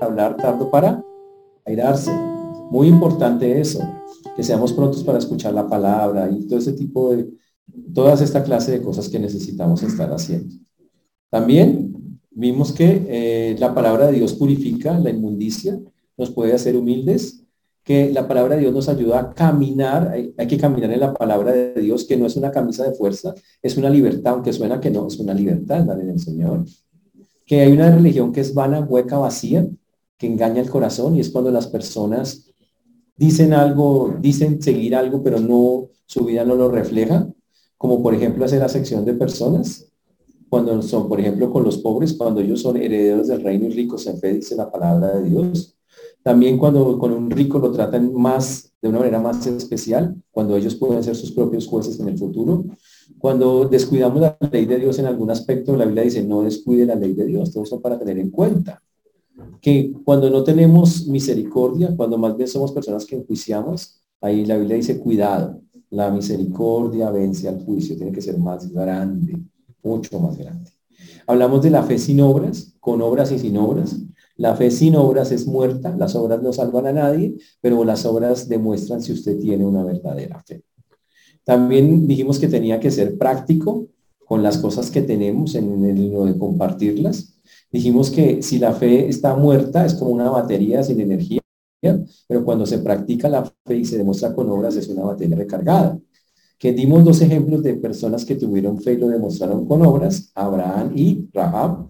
hablar, tardo para airarse. Muy importante eso, que seamos prontos para escuchar la palabra y todo ese tipo de, todas esta clase de cosas que necesitamos estar haciendo. También vimos que eh, la palabra de Dios purifica la inmundicia, nos puede hacer humildes, que la palabra de Dios nos ayuda a caminar, hay, hay, que caminar en la palabra de Dios, que no es una camisa de fuerza, es una libertad, aunque suena que no, es una libertad la del Señor. Que hay una religión que es vana, hueca, vacía, que engaña el corazón y es cuando las personas dicen algo, dicen seguir algo, pero no, su vida no lo refleja, como por ejemplo hacer sección de personas, cuando son, por ejemplo, con los pobres, cuando ellos son herederos del reino y ricos fe, dice la palabra de Dios. También cuando con un rico lo tratan más, de una manera más especial, cuando ellos pueden ser sus propios jueces en el futuro. Cuando descuidamos la ley de Dios en algún aspecto, la Biblia dice, no descuide la ley de Dios, todo eso para tener en cuenta. Que cuando no tenemos misericordia, cuando más bien somos personas que enjuiciamos, ahí la Biblia dice, cuidado, la misericordia vence al juicio, tiene que ser más grande, mucho más grande. Hablamos de la fe sin obras, con obras y sin obras. La fe sin obras es muerta, las obras no salvan a nadie, pero las obras demuestran si usted tiene una verdadera fe. También dijimos que tenía que ser práctico con las cosas que tenemos en el de compartirlas. Dijimos que si la fe está muerta es como una batería sin energía, pero cuando se practica la fe y se demuestra con obras es una batería recargada que dimos dos ejemplos de personas que tuvieron fe y lo demostraron con obras, Abraham y Rahab,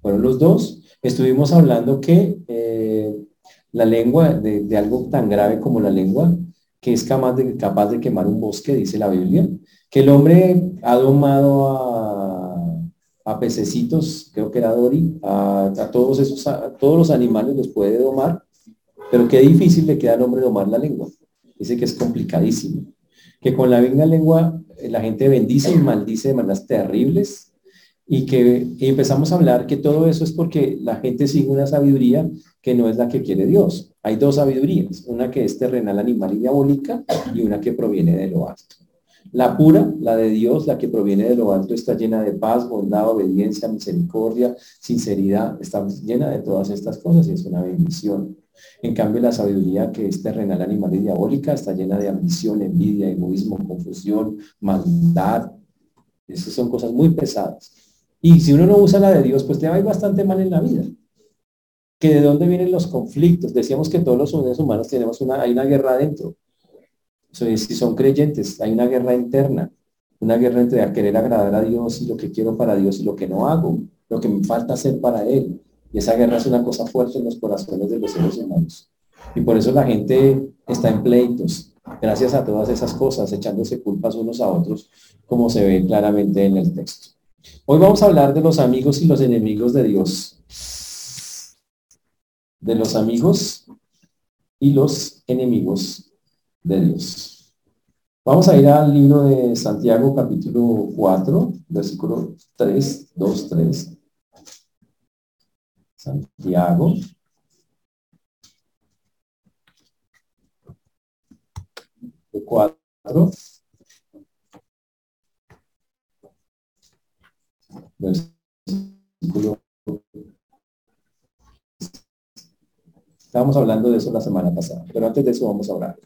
fueron los dos. Estuvimos hablando que eh, la lengua, de, algo tan grave como la lengua, que es capaz de, capaz de quemar un bosque, dice la Biblia, que el hombre ha domado a, pececitos, creo que era Dori, a, todos esos, a todos los animales los puede domar, pero qué difícil le queda al hombre domar la lengua. Dice que es complicadísimo que con la misma lengua eh, la gente bendice y maldice de maneras terribles y que empezamos a hablar que todo eso es porque la gente sigue una sabiduría que no es la que quiere Dios. Hay dos sabidurías, una que es terrenal, animal y diabólica y una que proviene de lo alto. La pura, la de Dios, la que proviene de lo alto, está llena de paz, bondad, obediencia, misericordia, sinceridad, está llena de todas estas cosas y es una bendición. En cambio, la sabiduría que es terrenal, animal y diabólica está llena de ambición, envidia, egoísmo, confusión, maldad. Esas son cosas muy pesadas. Y si uno no usa la de Dios, pues te va a ir bastante mal en la vida. ¿Que de dónde vienen los conflictos? Decíamos que todos los seres humanos tenemos una, hay una guerra adentro. Si son creyentes, hay una guerra interna, una guerra entre querer agradar a Dios y lo que quiero para Dios y lo que no hago, lo que me falta hacer para Él. Y esa guerra es una cosa fuerte en los corazones de los seres humanos. Y por eso la gente está en pleitos, gracias a todas esas cosas, echándose culpas unos a otros, como se ve claramente en el texto. Hoy vamos a hablar de los amigos y los enemigos de Dios. De los amigos y los enemigos de Dios. Vamos a ir al libro de Santiago capítulo 4, versículo 3, 2, 3. Santiago. De cuatro. Versículo. Estábamos hablando de eso la semana pasada, pero antes de eso vamos a orar.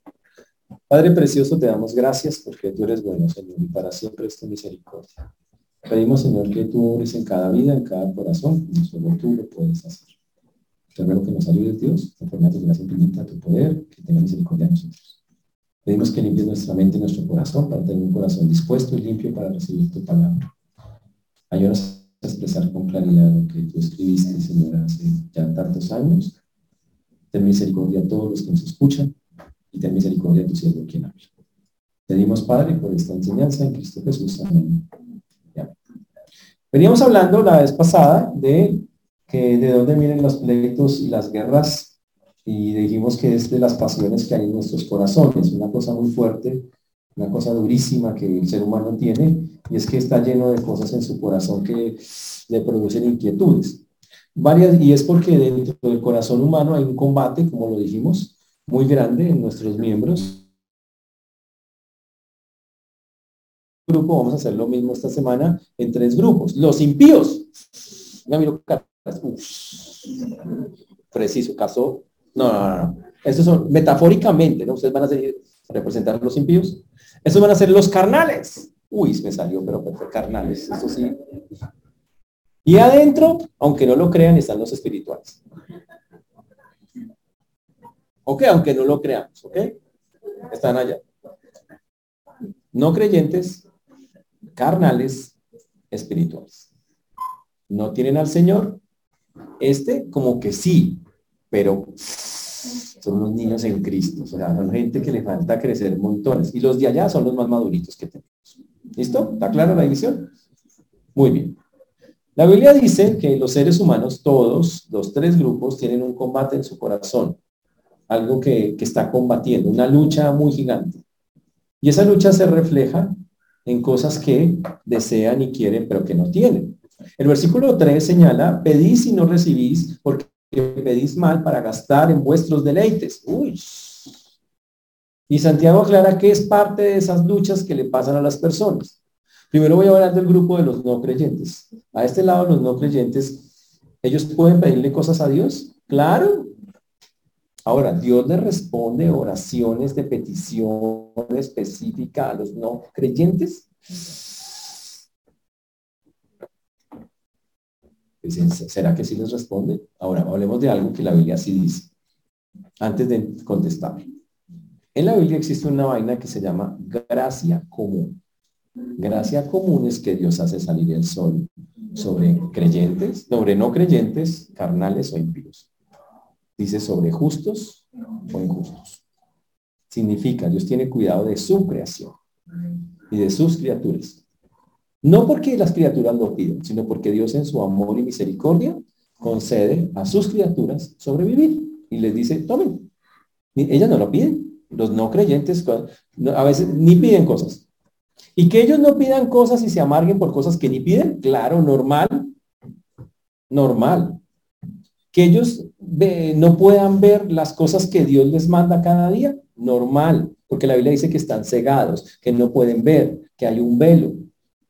Padre precioso, te damos gracias porque tú eres bueno, Señor, y para siempre es tu misericordia. Pedimos, Señor, que tú ores en cada vida, en cada corazón, como solo tú lo puedes hacer. Te ruego que nos ayudes, Dios, conforme a tu gracia infinita, tu poder, que tenga misericordia de nosotros. Pedimos que limpies nuestra mente y nuestro corazón para tener un corazón dispuesto y limpio para recibir tu palabra. Ayúdanos a expresar con claridad lo que tú escribiste, Señor, hace ya tantos años. Ten misericordia a todos los que nos escuchan y ten misericordia a tu siervo quien habla. Pedimos, Padre, por esta enseñanza en Cristo Jesús. Amén. Veníamos hablando la vez pasada de que de dónde vienen los pleitos y las guerras y dijimos que es de las pasiones que hay en nuestros corazones, una cosa muy fuerte, una cosa durísima que el ser humano tiene y es que está lleno de cosas en su corazón que le producen inquietudes. Varias, y es porque dentro del corazón humano hay un combate, como lo dijimos, muy grande en nuestros miembros grupo, vamos a hacer lo mismo esta semana en tres grupos. Los impíos. Preciso, caso, no, no, no, Estos son metafóricamente, ¿no? Ustedes van a ser, representar los impíos. Estos van a ser los carnales. Uy, me salió, pero fue carnales, eso sí. Y adentro, aunque no lo crean, están los espirituales. Ok, aunque no lo creamos, ok. Están allá. No creyentes, carnales, espirituales. No tienen al Señor. Este como que sí, pero son los niños en Cristo. O sea, son gente que le falta crecer montones. Y los de allá son los más maduritos que tenemos. ¿Listo? ¿Está clara la división? Muy bien. La Biblia dice que los seres humanos, todos, los tres grupos, tienen un combate en su corazón algo que, está combatiendo, una lucha muy gigante. Y esa lucha se refleja en cosas que desean y quieren, pero que no tienen. El versículo 3 señala, pedís y no recibís, porque pedís mal para gastar en vuestros deleites. Uy. Y Santiago aclara que es parte de esas luchas que le pasan a las personas. Primero voy a hablar del grupo de los no creyentes. A este lado, los no creyentes, ¿ellos pueden pedirle cosas a Dios? Claro, Ahora, Dios le responde oraciones de petición específica a los no creyentes. ¿Será que sí les responde? Ahora, hablemos de algo que la Biblia sí dice, antes de contestar. En la Biblia existe una vaina que se llama gracia común. Gracia común es que Dios hace salir el sol sobre creyentes, sobre no creyentes, carnales o impíos. Dice sobre justos o injustos. Significa, Dios tiene cuidado de su creación y de sus criaturas. No porque las criaturas lo piden, sino porque Dios en su amor y misericordia concede a sus criaturas sobrevivir y les dice, tomen. Ellas no lo piden. Los no creyentes a veces ni piden cosas. Y que ellos no pidan cosas y se amarguen por cosas que ni piden, claro, normal. Normal que ellos no puedan ver las cosas que Dios les manda cada día, normal, porque la Biblia dice que están cegados, que no pueden ver, que hay un velo.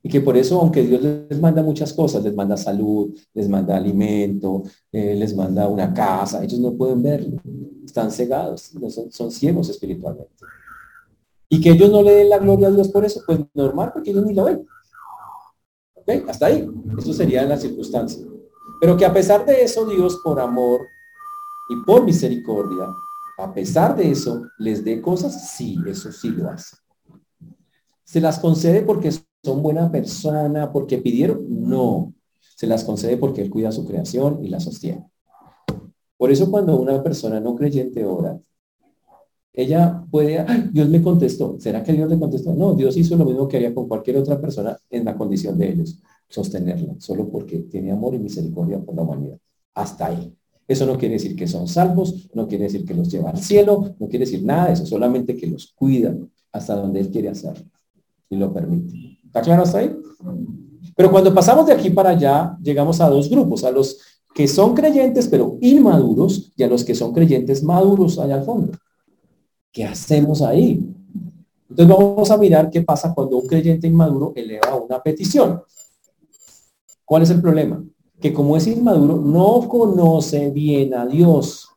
Y que por eso, aunque Dios les manda muchas cosas, les manda salud, les manda alimento, eh, les manda una casa, ellos no pueden verlo, están cegados, son, son ciegos espiritualmente. Y que ellos no le den la gloria a Dios por eso, pues normal, porque ellos ni lo ven. ¿Ok? Hasta ahí. Eso sería la circunstancia. Pero que a pesar de eso, Dios por amor y por misericordia, a pesar de eso, les dé cosas, sí, eso sí lo hace. ¿Se las concede porque son buena persona, porque pidieron? No. Se las concede porque Él cuida su creación y la sostiene. Por eso cuando una persona no creyente ora, ella puede, Dios me contestó. ¿Será que Dios le contestó? No, Dios hizo lo mismo que haría con cualquier otra persona en la condición de ellos sostenerla, solo porque tiene amor y misericordia por la humanidad. Hasta ahí. Eso no quiere decir que son salvos, no quiere decir que los lleva al cielo, no quiere decir nada de eso, solamente que los cuida hasta donde Él quiere hacerlo y lo permite. ¿Está claro hasta ahí? Pero cuando pasamos de aquí para allá, llegamos a dos grupos, a los que son creyentes pero inmaduros y a los que son creyentes maduros allá al fondo. ¿Qué hacemos ahí? Entonces vamos a mirar qué pasa cuando un creyente inmaduro eleva una petición. ¿Cuál es el problema? Que como es inmaduro, no conoce bien a Dios,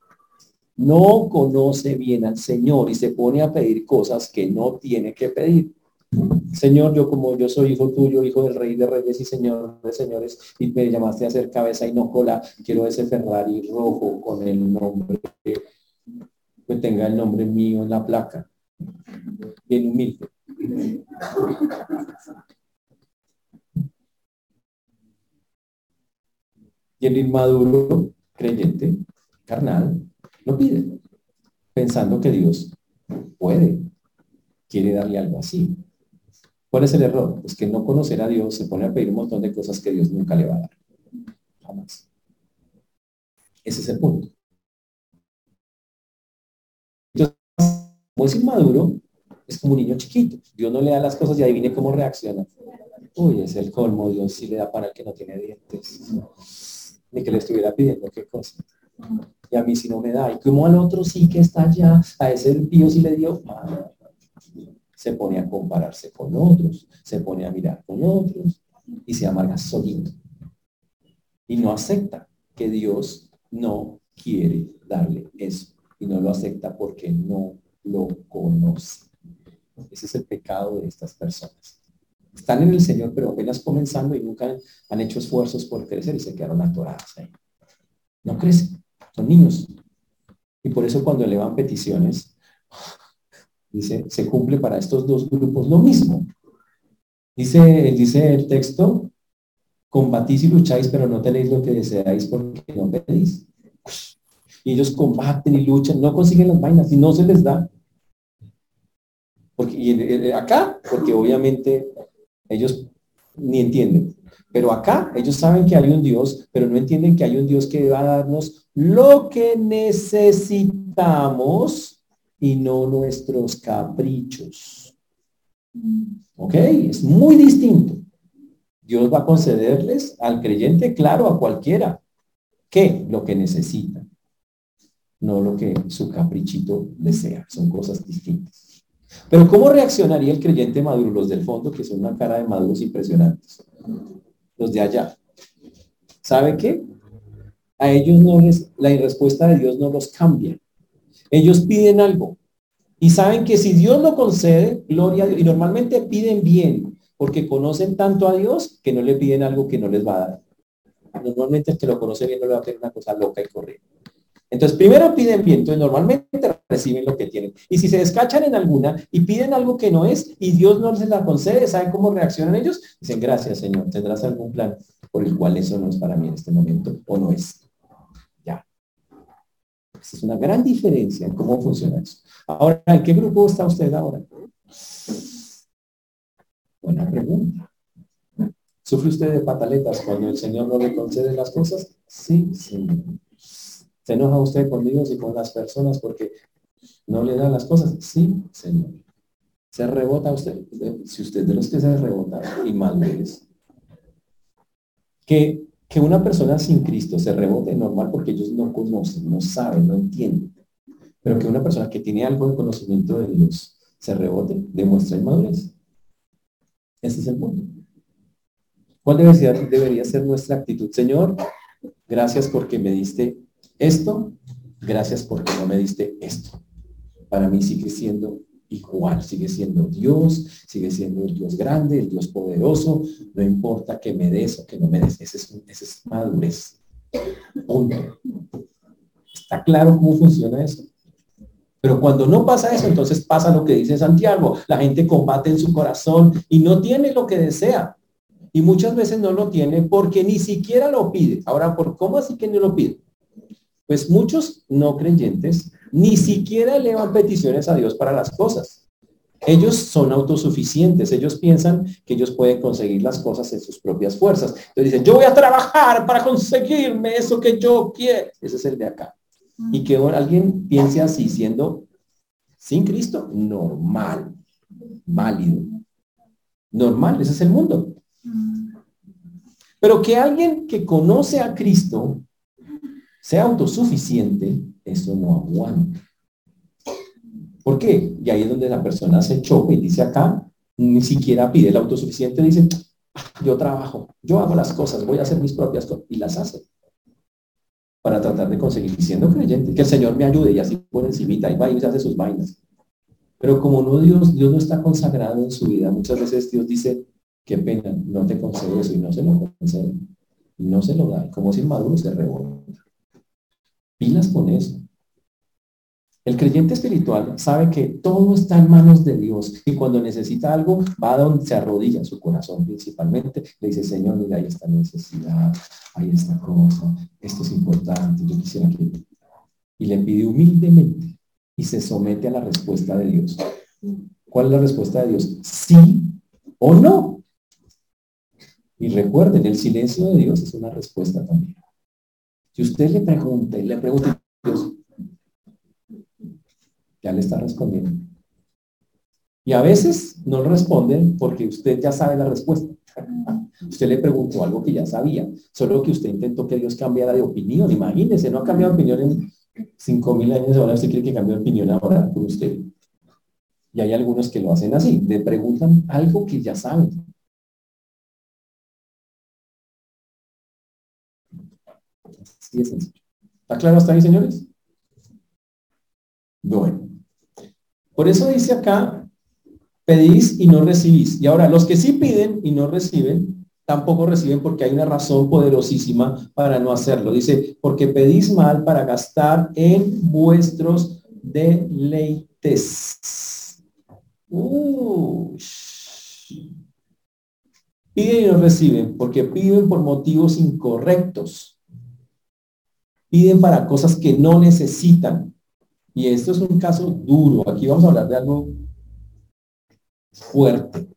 no conoce bien al Señor y se pone a pedir cosas que no tiene que pedir. Señor, yo como yo soy hijo tuyo, hijo del rey de reyes y señor de señores, y me llamaste a hacer cabeza y no cola, quiero ese Ferrari rojo con el nombre, que tenga el nombre mío en la placa. Bien humilde. Y el inmaduro creyente, carnal, lo pide, pensando que Dios puede, quiere darle algo así. ¿Cuál es el error? Pues que no conocer a Dios se pone a pedir un montón de cosas que Dios nunca le va a dar. Jamás. Ese es el punto. Entonces, como es inmaduro, es como un niño chiquito. Dios no le da las cosas y adivine cómo reacciona. Uy, es el colmo, Dios sí le da para el que no tiene dientes ni que le estuviera pidiendo qué cosa. Y a mí si no me da. Y como al otro sí que está allá, a ese pío sí le dio. Se pone a compararse con otros, se pone a mirar con otros y se amarga solito. Y no acepta que Dios no quiere darle eso y no lo acepta porque no lo conoce. Ese es el pecado de estas personas. Están en el Señor, pero apenas comenzando y nunca han hecho esfuerzos por crecer y se quedaron atorados ahí. No crecen, son niños. Y por eso cuando elevan peticiones, dice, se cumple para estos dos grupos lo mismo. Dice, dice el texto, combatís y lucháis, pero no tenéis lo que deseáis porque no pedís. Y ellos combaten y luchan, no consiguen las vainas y no se les da. Porque, y acá, porque obviamente ellos ni entienden. Pero acá ellos saben que hay un Dios, pero no entienden que hay un Dios que va a darnos lo que necesitamos y no nuestros caprichos. ¿Ok? Es muy distinto. Dios va a concederles al creyente, claro, a cualquiera, que lo que necesita, no lo que su caprichito desea. Son cosas distintas. Pero ¿cómo reaccionaría el creyente maduro? Los del fondo, que son una cara de maduros impresionantes. Los de allá. ¿Sabe qué? A ellos no les, la respuesta de Dios no los cambia. Ellos piden algo. Y saben que si Dios lo concede, gloria a Dios. Y normalmente piden bien, porque conocen tanto a Dios que no le piden algo que no les va a dar. Normalmente el que lo conoce bien no le va a pedir una cosa loca y correr. Entonces, primero piden bien, entonces normalmente reciben lo que tienen. Y si se descachan en alguna y piden algo que no es y Dios no se la concede, ¿saben cómo reaccionan ellos? Dicen, gracias Señor, tendrás algún plan por el cual eso no es para mí en este momento o no es. Ya. Esa es una gran diferencia en cómo funciona eso. Ahora, ¿en qué grupo está usted ahora? Buena pregunta. ¿Sufre usted de pataletas cuando el Señor no le concede las cosas? Sí, sí. ¿Se enoja usted con Dios y con las personas porque no le dan las cosas? Sí, Señor. ¿Se rebota usted? Si usted de los que se rebota y mal es. Que, que una persona sin Cristo se rebote normal porque ellos no conocen, no saben, no entienden. Pero que una persona que tiene algo de conocimiento de Dios se rebote, demuestra inmadurez. Ese es el punto. ¿Cuál debería, debería ser nuestra actitud? Señor, gracias porque me diste esto, gracias porque no me diste esto. Para mí sigue siendo igual, sigue siendo Dios, sigue siendo el Dios grande, el Dios poderoso, no importa que me des o que no me des, ese es, es madurez. Punto. ¿Está claro cómo funciona eso? Pero cuando no pasa eso, entonces pasa lo que dice Santiago. La gente combate en su corazón y no tiene lo que desea. Y muchas veces no lo tiene porque ni siquiera lo pide. Ahora, ¿por cómo así que no lo pide? Pues muchos no creyentes ni siquiera elevan peticiones a Dios para las cosas. Ellos son autosuficientes, ellos piensan que ellos pueden conseguir las cosas en sus propias fuerzas. Entonces dicen, yo voy a trabajar para conseguirme eso que yo quiero. Ese es el de acá. Y que alguien piense así siendo sin Cristo, normal, válido. Normal, ese es el mundo. Pero que alguien que conoce a Cristo sea autosuficiente, eso no aguanta. ¿Por qué? Y ahí es donde la persona se choca y dice acá, ni siquiera pide el autosuficiente, dice, ah, yo trabajo, yo hago las cosas, voy a hacer mis propias cosas, y las hace. Para tratar de conseguir, siendo creyente, que el Señor me ayude y así por encimita, y va y hace sus vainas. Pero como no Dios, Dios no está consagrado en su vida, muchas veces Dios dice, qué pena, no te concedo eso y no se lo concede. Y no se lo da. Como si inmaduro se rebota. Pilas con eso. El creyente espiritual sabe que todo está en manos de Dios y cuando necesita algo va a donde se arrodilla su corazón principalmente. Le dice, Señor, mira, hay esta necesidad, hay esta cosa, esto es importante, yo quisiera que... Y le pide humildemente y se somete a la respuesta de Dios. ¿Cuál es la respuesta de Dios? Sí o no. Y recuerden, el silencio de Dios es una respuesta también. Si usted le pregunta y le pregunta, Dios, ya le está respondiendo. Y a veces no responden porque usted ya sabe la respuesta. Usted le preguntó algo que ya sabía, solo que usted intentó que Dios cambiara de opinión. Imagínese, no ha cambiado opinión en cinco mil años, ahora usted quiere que cambie opinión ahora con usted. Y hay algunos que lo hacen así, le preguntan algo que ya saben. Así es sencillo. ¿Está claro hasta ahí, señores? Bueno. Por eso dice acá, pedís y no recibís. Y ahora, los que sí piden y no reciben, tampoco reciben porque hay una razón poderosísima para no hacerlo. Dice, porque pedís mal para gastar en vuestros deleites. Piden y no reciben porque piden por motivos incorrectos. Piden para cosas que no necesitan. Y esto es un caso duro. Aquí vamos a hablar de algo fuerte.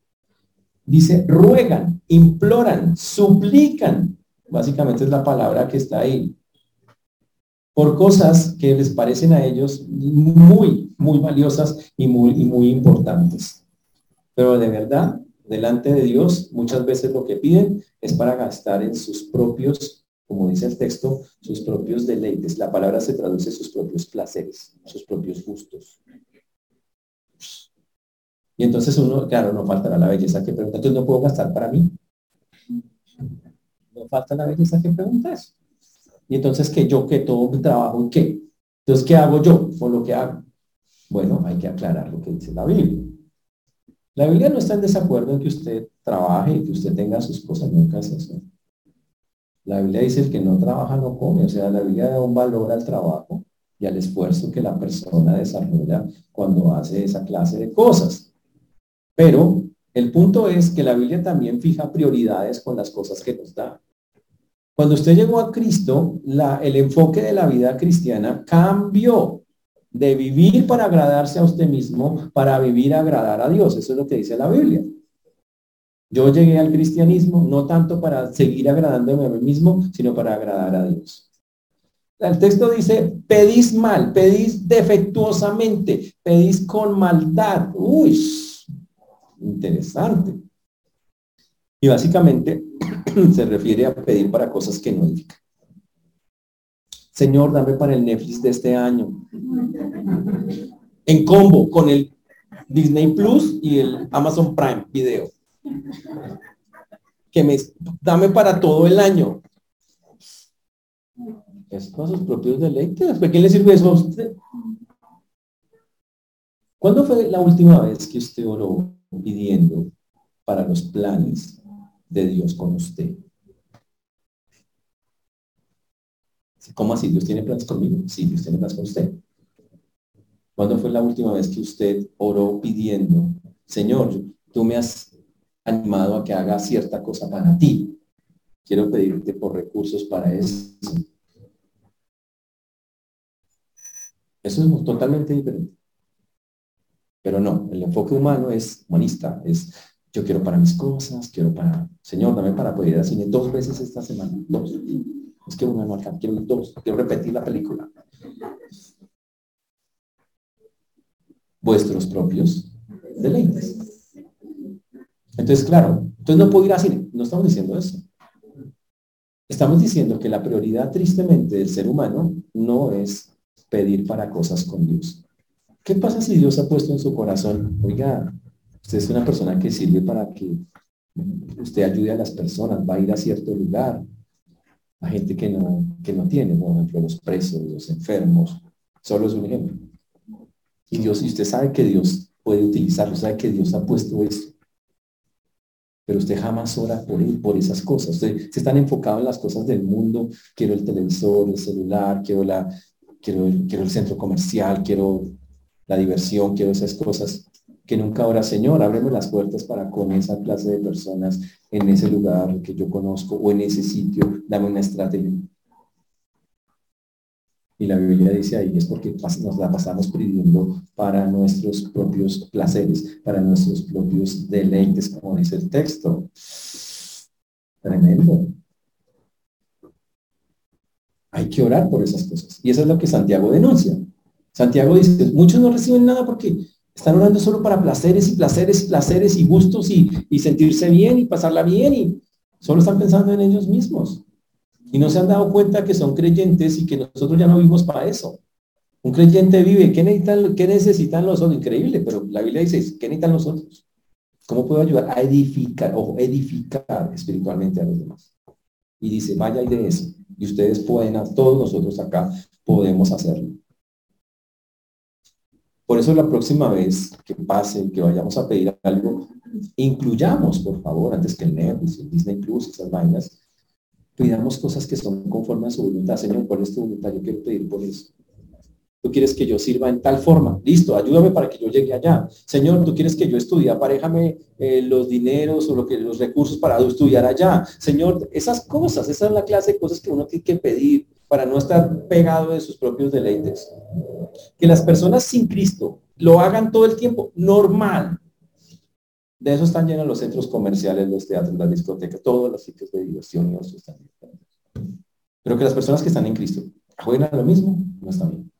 Dice, ruegan, imploran, suplican. Básicamente es la palabra que está ahí. Por cosas que les parecen a ellos muy, muy valiosas y muy, y muy importantes. Pero de verdad, delante de Dios, muchas veces lo que piden es para gastar en sus propios, como dice el texto, sus propios deleites. La palabra se traduce sus propios placeres, sus propios gustos. Y entonces uno, claro, no faltará la belleza que pregunta, entonces no puedo gastar para mí. No falta la belleza que pregunta eso. Y entonces que yo, que todo mi trabajo, ¿qué? Entonces, ¿qué hago yo por lo que hago? Bueno, hay que aclarar lo que dice la Biblia. La Biblia no está en desacuerdo en que usted trabaje y que usted tenga sus cosas, nunca es eso. La Biblia dice el que no trabaja no come, o sea, la Biblia da un valor al trabajo y al esfuerzo que la persona desarrolla cuando hace esa clase de cosas. Pero el punto es que la Biblia también fija prioridades con las cosas que nos da. Cuando usted llegó a Cristo, el enfoque de la vida cristiana cambió de vivir para agradarse a usted mismo para vivir a agradar a Dios. Eso es lo que dice la Biblia. Yo llegué al cristianismo no tanto para seguir agradándome a mí mismo, sino para agradar a Dios. El texto dice, pedís mal, pedís defectuosamente, pedís con maldad. Uy, interesante. Y básicamente se refiere a pedir para cosas que no indican. Señor, dame para el Netflix de este año. En combo con el Disney Plus y el Amazon Prime Video. Que me dame para todo el año. Es con sus propios deleites. ¿Por qué le sirve eso a usted? ¿Cuándo fue la última vez que usted oró pidiendo para los planes de Dios con usted. ¿Cómo así? ¿Dios tiene planes conmigo? Sí, Dios tiene planes con usted. ¿Cuándo fue la última vez que usted oró pidiendo, Señor, tú me has animado a que haga cierta cosa para ti? Quiero pedirte por recursos para eso. Eso es totalmente diferente. Pero no, el enfoque humano es humanista, es yo quiero para mis cosas, quiero para, Señor, dame para poder ir al cine dos veces esta semana, dos. Es que no alcanza, quiero dos, quiero repetir la película. Vuestros propios deleites. Entonces, claro, entonces no puedo ir cine, no estamos diciendo eso. Estamos diciendo que la prioridad tristemente del ser humano no es pedir para cosas con Dios. ¿Qué pasa si Dios ha puesto en su corazón, oiga, usted es una persona que sirve para que usted ayude a las personas, va a ir a cierto lugar, a gente que no, que no tiene, por ejemplo, los presos, los enfermos, solo es un ejemplo. Y Dios, y usted sabe que Dios puede utilizarlo, sabe que Dios ha puesto eso. Pero usted jamás ora por por esas cosas. Usted se están enfocado en las cosas del mundo. Quiero el televisor, el celular, quiero la, quiero quiero el centro comercial, quiero la diversión, quiero esas cosas que nunca ahora, Señor, ábreme las puertas para con esa clase de personas en ese lugar que yo conozco o en ese sitio, dame una estrategia. Y la Biblia dice ahí, es porque nos la pasamos pidiendo para nuestros propios placeres, para nuestros propios deleites, como dice el texto. Tremendo. Hay que orar por esas cosas. Y eso es lo que Santiago denuncia. Santiago dice, muchos no reciben nada porque están orando solo para placeres y placeres y placeres y gustos y, y sentirse bien y pasarla bien y solo están pensando en ellos mismos. Y no se han dado cuenta que son creyentes y que nosotros ya no vivimos para eso. Un creyente vive, ¿qué necesitan, qué necesitan los otros? Increíble, pero la Biblia dice, ¿qué necesitan los otros? ¿Cómo puedo ayudar a edificar o edificar espiritualmente a los demás? y dice, vaya y de eso. Y ustedes pueden, todos nosotros acá podemos hacerlo. Por eso la próxima vez que pase, que vayamos a pedir algo, incluyamos, por favor, antes que el Netflix, el Disney Plus, esas vainas, pidamos cosas que son conforme a su voluntad. Señor, ¿cuál es tu voluntad? Yo quiero pedir por eso. Tú quieres que yo sirva en tal forma. Listo, ayúdame para que yo llegue allá. Señor, tú quieres que yo estudie, aparejame eh, los dineros o lo que, los recursos para estudiar allá. Señor, esas cosas, esa es la clase de cosas que uno tiene que pedir para no estar pegado de sus propios deleites. Que las personas sin Cristo lo hagan todo el tiempo, normal. De eso están llenos los centros comerciales, los teatros, las discotecas, todos los sitios de diversión y están Pero que las personas que están en Cristo juegan a lo mismo, no está bien.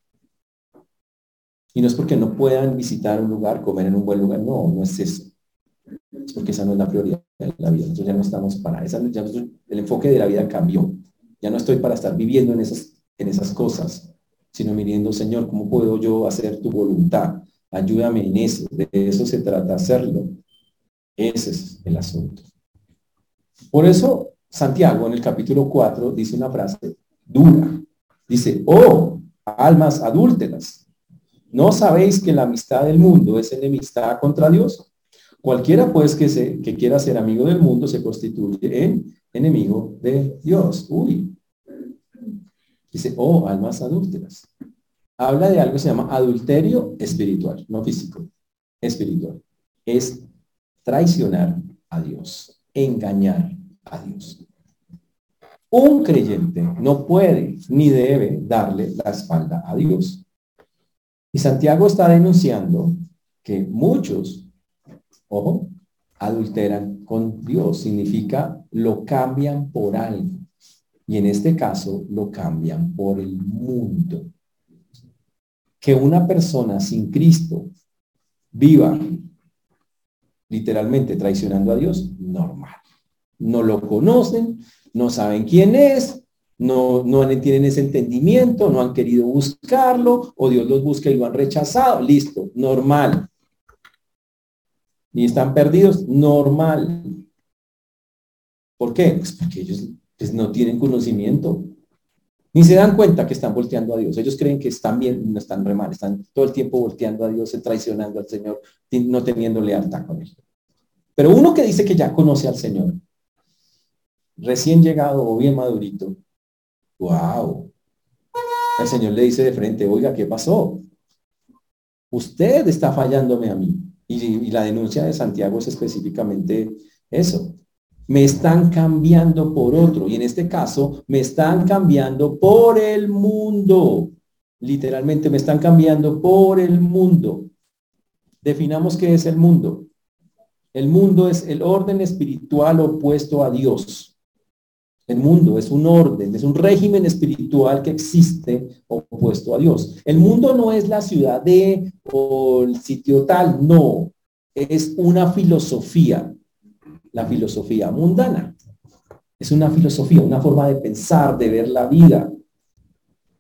Y no es porque no puedan visitar un lugar, comer en un buen lugar, no, no es eso. Es porque esa no es la prioridad de la vida. Nosotros ya no estamos para esa, el enfoque de la vida cambió. Ya no estoy para estar viviendo en esas, en esas cosas, sino mirando, Señor, ¿cómo puedo yo hacer tu voluntad? Ayúdame en eso. De eso se trata hacerlo. Ese es el asunto. Por eso, Santiago en el capítulo 4 dice una frase dura. Dice, oh, almas adúlteras, ¿no sabéis que la amistad del mundo es enemistad contra Dios? Cualquiera pues que, se, que quiera ser amigo del mundo se constituye en enemigo de Dios. Uy. Dice, oh, almas adúlteras. Habla de algo que se llama adulterio espiritual, no físico, espiritual. Es traicionar a Dios, engañar a Dios. Un creyente no puede ni debe darle la espalda a Dios. Y Santiago está denunciando que muchos, ojo, adulteran con Dios. Significa lo cambian por algo. Y en este caso lo cambian por el mundo. Que una persona sin Cristo viva literalmente traicionando a Dios, normal. No lo conocen, no saben quién es, no, no tienen ese entendimiento, no han querido buscarlo, o Dios los busca y lo han rechazado. Listo, normal ni están perdidos, normal. ¿Por qué? Pues porque ellos pues, no tienen conocimiento, ni se dan cuenta que están volteando a Dios. Ellos creen que están bien, no están re mal, están todo el tiempo volteando a Dios, traicionando al Señor, no teniendo lealtad con Él. Pero uno que dice que ya conoce al Señor, recién llegado o bien madurito, wow. El Señor le dice de frente, oiga, ¿qué pasó? Usted está fallándome a mí. Y, la denuncia de Santiago es específicamente eso. Me están cambiando por otro. Y en este caso, me están cambiando por el mundo. Literalmente, me están cambiando por el mundo. Definamos qué es el mundo. El mundo es el orden espiritual opuesto a Dios. El mundo es un orden, es un régimen espiritual que existe opuesto a Dios. El mundo no es la ciudad de o el sitio tal, no. Es una filosofía, la filosofía mundana. Es una filosofía, una forma de pensar, de ver la vida.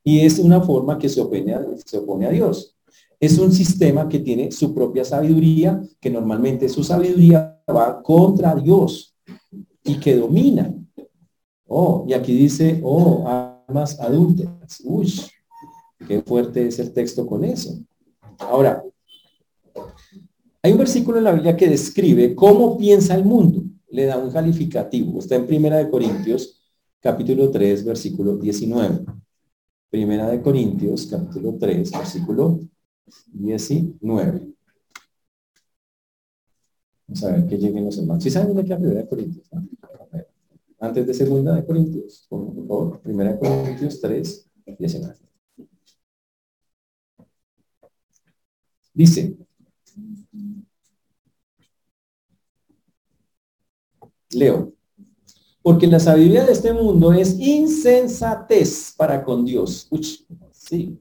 Y es una forma que se opone a, se opone a Dios. Es un sistema que tiene su propia sabiduría, que normalmente su sabiduría va contra Dios y que domina Oh, y aquí dice, oh, almas adúlteras. Uy, qué fuerte es el texto con eso. Ahora, hay un versículo en la Biblia que describe cómo piensa el mundo. Le da un calificativo. Está en Primera de Corintios, capítulo 3, versículo 19. Primera de Corintios, capítulo 3, versículo 19. Vamos a ver que lleguen los hermanos. ¿Sí saben de qué Primera de Corintios? antes de segunda de Corintios, por favor, primera de Corintios 3, 19. Dice, leo, porque la sabiduría de este mundo es insensatez para con Dios. Uch, sí.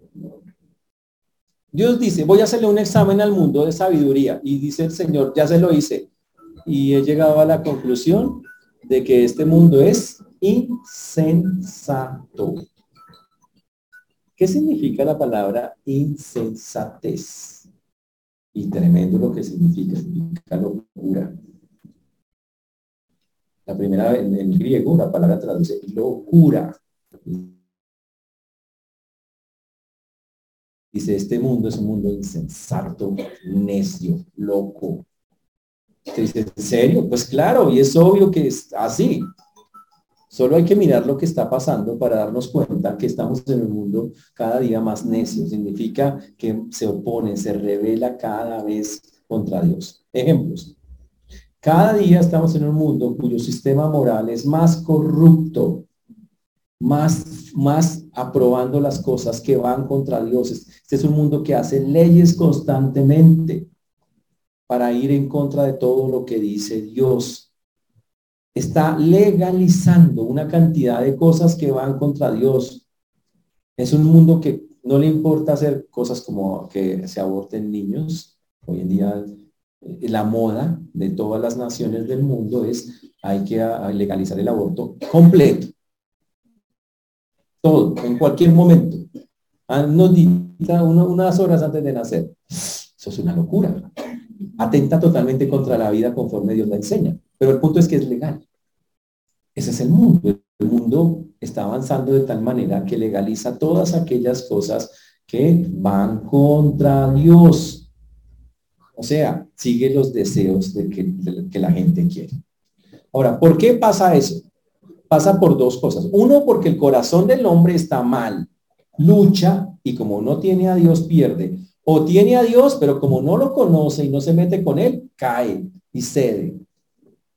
Dios dice, voy a hacerle un examen al mundo de sabiduría. Y dice el Señor, ya se lo hice. Y he llegado a la conclusión de que este mundo es insensato. ¿Qué significa la palabra insensatez? Y tremendo lo que significa, significa locura. La primera en, en griego, la palabra traduce locura. Dice, este mundo es un mundo insensato, necio, loco. Te dice, ¿en serio? Pues claro, y es obvio que es así. Solo hay que mirar lo que está pasando para darnos cuenta que estamos en un mundo cada día más necio. Significa que se opone, se revela cada vez contra Dios. Ejemplos. Cada día estamos en un mundo cuyo sistema moral es más corrupto, más, más aprobando las cosas que van contra Dios. Este es un mundo que hace leyes constantemente para ir en contra de todo lo que dice Dios. Está legalizando una cantidad de cosas que van contra Dios. Es un mundo que no le importa hacer cosas como que se aborten niños. Hoy en día la moda de todas las naciones del mundo es hay que legalizar el aborto completo todo, en cualquier momento. Ah, unas horas antes de nacer. Eso es una locura. Atenta totalmente contra la vida conforme Dios la enseña. Pero el punto es que es legal. Ese es el mundo. El mundo está avanzando de tal manera que legaliza todas aquellas cosas que van contra Dios. O sea, sigue los deseos de que, la gente quiere. Ahora, ¿por qué pasa eso? pasa por dos cosas. Uno, porque el corazón del hombre está mal, lucha y como no tiene a Dios pierde. O tiene a Dios, pero como no lo conoce y no se mete con él, cae y cede.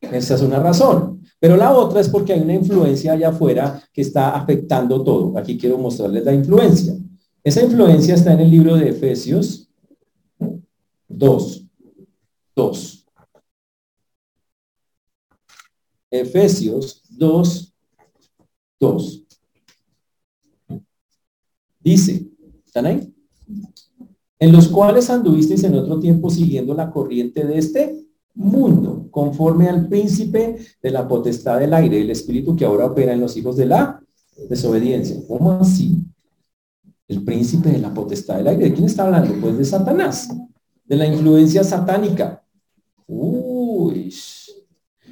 Esa es una razón. Pero la otra es porque hay una influencia allá afuera que está afectando todo. Aquí quiero mostrarles la influencia. Esa influencia está en el libro de Efesios 2. 2. Efesios 2, 2. Dice, ¿están ahí? En los cuales anduvisteis en otro tiempo siguiendo la corriente de este mundo, conforme al príncipe de la potestad del aire, el espíritu que ahora opera en los hijos de la desobediencia. ¿Cómo así? El príncipe de la potestad del aire. ¿De quién está hablando? Pues de Satanás, de la influencia satánica. Uy,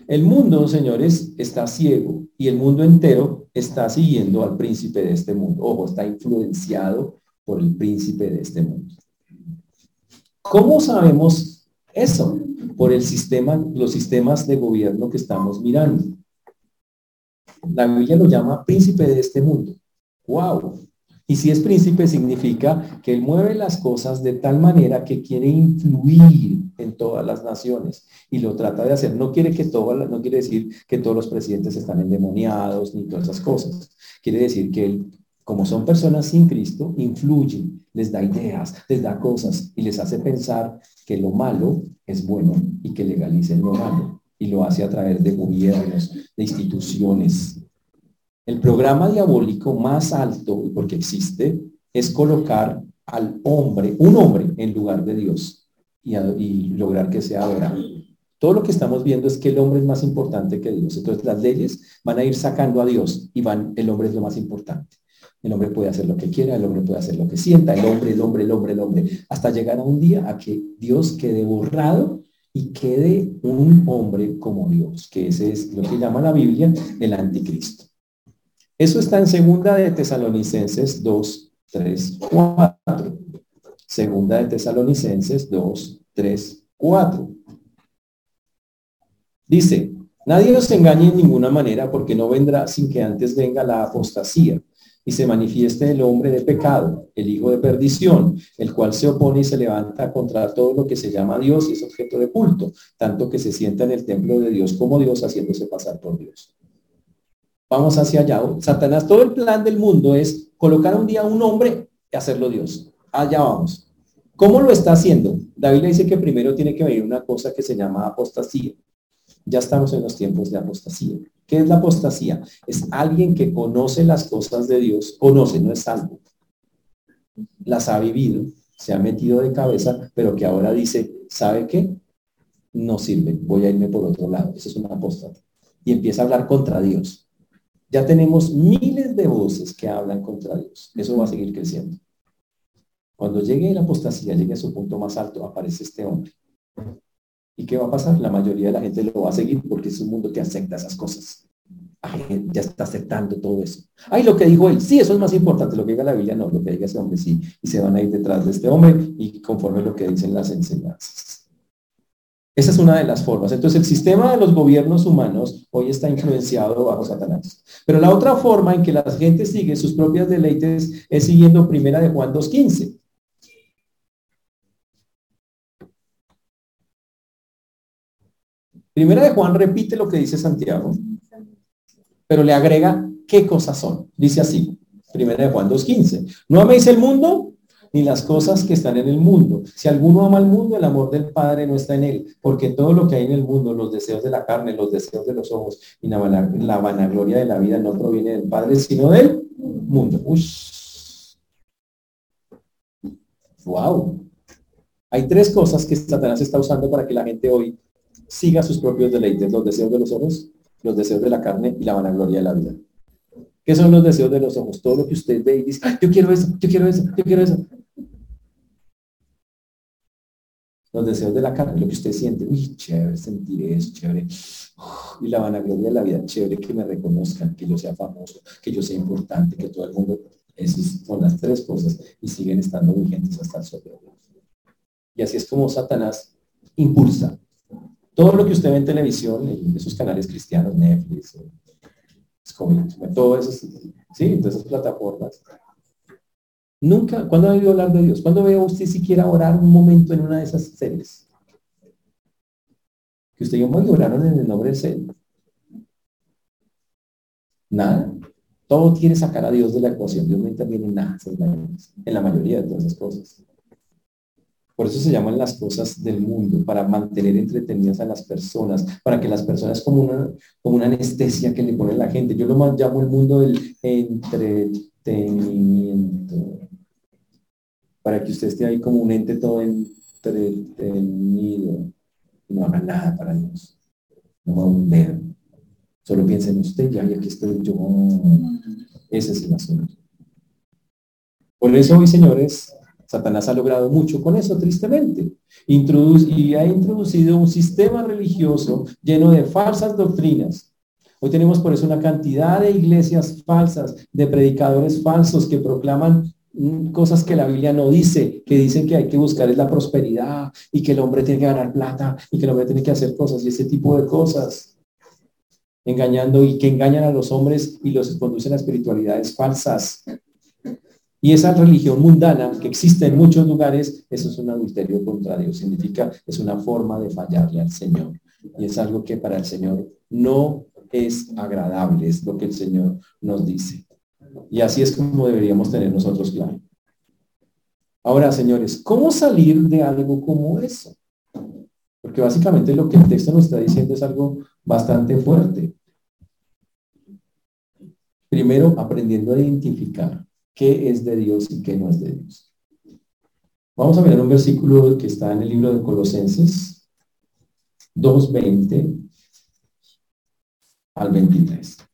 el mundo, señores, está ciego y el mundo entero está siguiendo al príncipe de este mundo. Ojo, está influenciado por el príncipe de este mundo. ¿Cómo sabemos eso? Por el sistema, los sistemas de gobierno que estamos mirando. La Biblia lo llama príncipe de este mundo. ¡Wow! Y si es príncipe significa que él mueve las cosas de tal manera que quiere influir en todas las naciones y lo trata de hacer. No quiere que no quiere decir que todos los presidentes están endemoniados ni todas esas cosas. Quiere decir que él, como son personas sin Cristo, influye, les da ideas, les da cosas y les hace pensar que lo malo es bueno y que legalicen lo malo. Y lo hace a través de gobiernos, de instituciones, el programa diabólico más alto, porque existe, es colocar al hombre, un hombre, en lugar de Dios y, lograr que sea adorado. Todo lo que estamos viendo es que el hombre es más importante que Dios. Entonces las leyes van a ir sacando a Dios y van, el hombre es lo más importante. El hombre puede hacer lo que quiera, el hombre puede hacer lo que sienta, el hombre, el hombre, el hombre, el hombre, hasta llegar a un día a que Dios quede borrado y quede un hombre como Dios, que ese es lo que llama la Biblia el anticristo. Eso está en segunda de Tesalonicenses 2, 3, 4. Segunda de Tesalonicenses 2, 3, 4. Dice, nadie os engañe en ninguna manera porque no vendrá sin que antes venga la apostasía y se manifieste el hombre de pecado, el hijo de perdición, el cual se opone y se levanta contra todo lo que se llama Dios y es objeto de culto, tanto que se sienta en el templo de Dios como Dios haciéndose pasar por Dios vamos hacia allá. Satanás, todo el plan del mundo es colocar un día un hombre y hacerlo Dios. Allá vamos. ¿Cómo lo está haciendo? David le dice que primero tiene que venir una cosa que se llama apostasía. Ya estamos en los tiempos de apostasía. ¿Qué es la apostasía? Es alguien que conoce las cosas de Dios, conoce, no es algo. Las ha vivido, se ha metido de cabeza, pero que ahora dice, ¿sabe qué? No sirve, voy a irme por otro lado. Eso es una apóstata. Y empieza a hablar contra Dios. Ya tenemos miles de voces que hablan contra Dios. Eso va a seguir creciendo. Cuando llegue la apostasía, llegue a su punto más alto, aparece este hombre. ¿Y qué va a pasar? La mayoría de la gente lo va a seguir porque es un mundo que acepta esas cosas. ya está aceptando todo eso. Ay, lo que dijo él, sí, eso es más importante, lo que diga la Biblia, no, lo que diga ese hombre, sí, y se van a ir detrás de este hombre y conforme lo que dicen las enseñanzas. Esa es una de las formas. Entonces, el sistema de los gobiernos humanos hoy está influenciado bajo Satanás. Pero la otra forma en que la gente sigue sus propias deleites es siguiendo primera de Juan 2.15. Primera de Juan repite lo que dice Santiago, pero le agrega qué cosas son. Dice así, primera de Juan 2.15. No améis el mundo ni las cosas que están en el mundo. Si alguno ama el mundo, el amor del Padre no está en él, porque todo lo que hay en el mundo, los deseos de la carne, los deseos de los ojos y la, vanagloria de la vida no proviene del Padre, sino del mundo. Wow. Hay tres cosas que Satanás está usando para que la gente hoy siga sus propios deleites, los deseos de los ojos, los deseos de la carne y la vanagloria de la vida. ¿Qué son los deseos de los ojos? Todo lo que usted ve y dice, yo quiero eso, yo quiero eso, yo quiero eso. Los deseos de la carne, lo que usted siente, uy, chévere sentir eso, chévere, y la vanagloria de la vida, chévere que me reconozcan, que yo sea famoso, que yo sea importante, que todo el mundo, esas son las tres cosas y siguen estando vigentes hasta el sol Y así es como Satanás impulsa todo lo que usted ve en televisión, en esos canales cristianos, Netflix, todo eso, sí, todas esas plataformas, Nunca, ¿cuándo ha oído hablar de Dios? ¿Cuándo veo usted siquiera orar un momento en una de esas series? Que usted y yo oraron en el nombre del Señor. Nada. Todo quiere sacar a Dios de la ecuación. Dios no interviene en nada, en la mayoría de todas esas cosas. Por eso se llaman las cosas del mundo, para mantener entretenidas a las personas, para que las personas como una, como una anestesia que le pone la gente. Yo lo llamo el mundo del entretenimiento para que usted esté ahí como un ente todo entretenido y no haga nada para Dios. No va a un. Solo piensa en usted, ya, y aquí estoy yo. Ese es el asunto. Por eso hoy, señores, Satanás ha logrado mucho con eso, tristemente. y ha introducido un sistema religioso lleno de falsas doctrinas. Hoy tenemos por eso una cantidad de iglesias falsas, de predicadores falsos que proclaman cosas que la Biblia no dice, que dicen que hay que buscar es la prosperidad y que el hombre tiene que ganar plata y que el hombre tiene que hacer cosas y ese tipo de cosas. Engañando y que engañan a los hombres y los conducen a espiritualidades falsas. Y esa religión mundana que existe en muchos lugares, eso es un adulterio contra Dios. Significa, es una forma de fallarle al Señor. Y es algo que para el Señor no es agradable, es lo que el Señor nos dice. Y así es como deberíamos tener nosotros claro. Ahora, señores, ¿cómo salir de algo como eso? Porque básicamente lo que el texto nos está diciendo es algo bastante fuerte. Primero, aprendiendo a identificar qué es de Dios y qué no es de Dios. Vamos a ver un versículo que está en el libro de Colosenses 2.20 al 23.